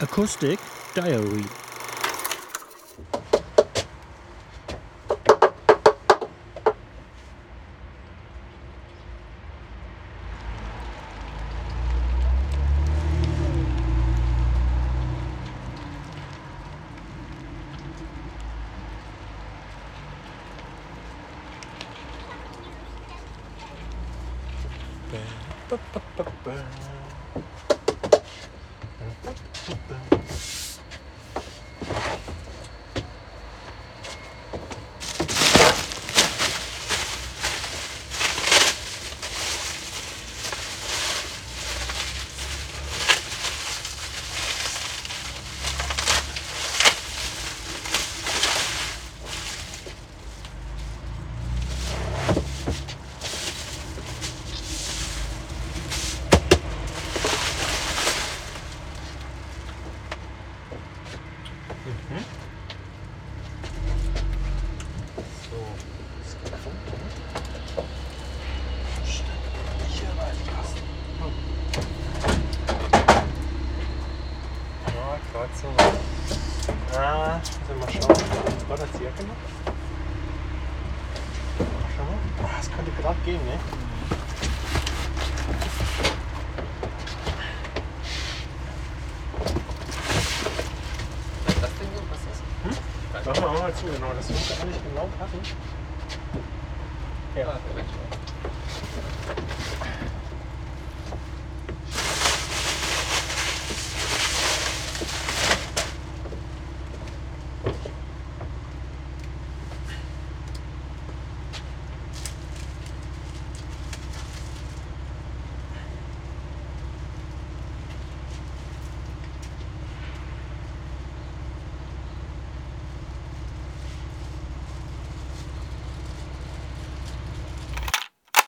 Acoustic Diary Ba, ba, ba, Mhm. So, das ist gefunden. Stimmt, hier reinpassen. Hm. Ja, gerade so. Ah, mal schauen. War das hier genug? Schau mal. Ah, das könnte gerade gehen, ne? Mach mal, mach mal zu, genau. Das muss eigentlich genau passen. Ja.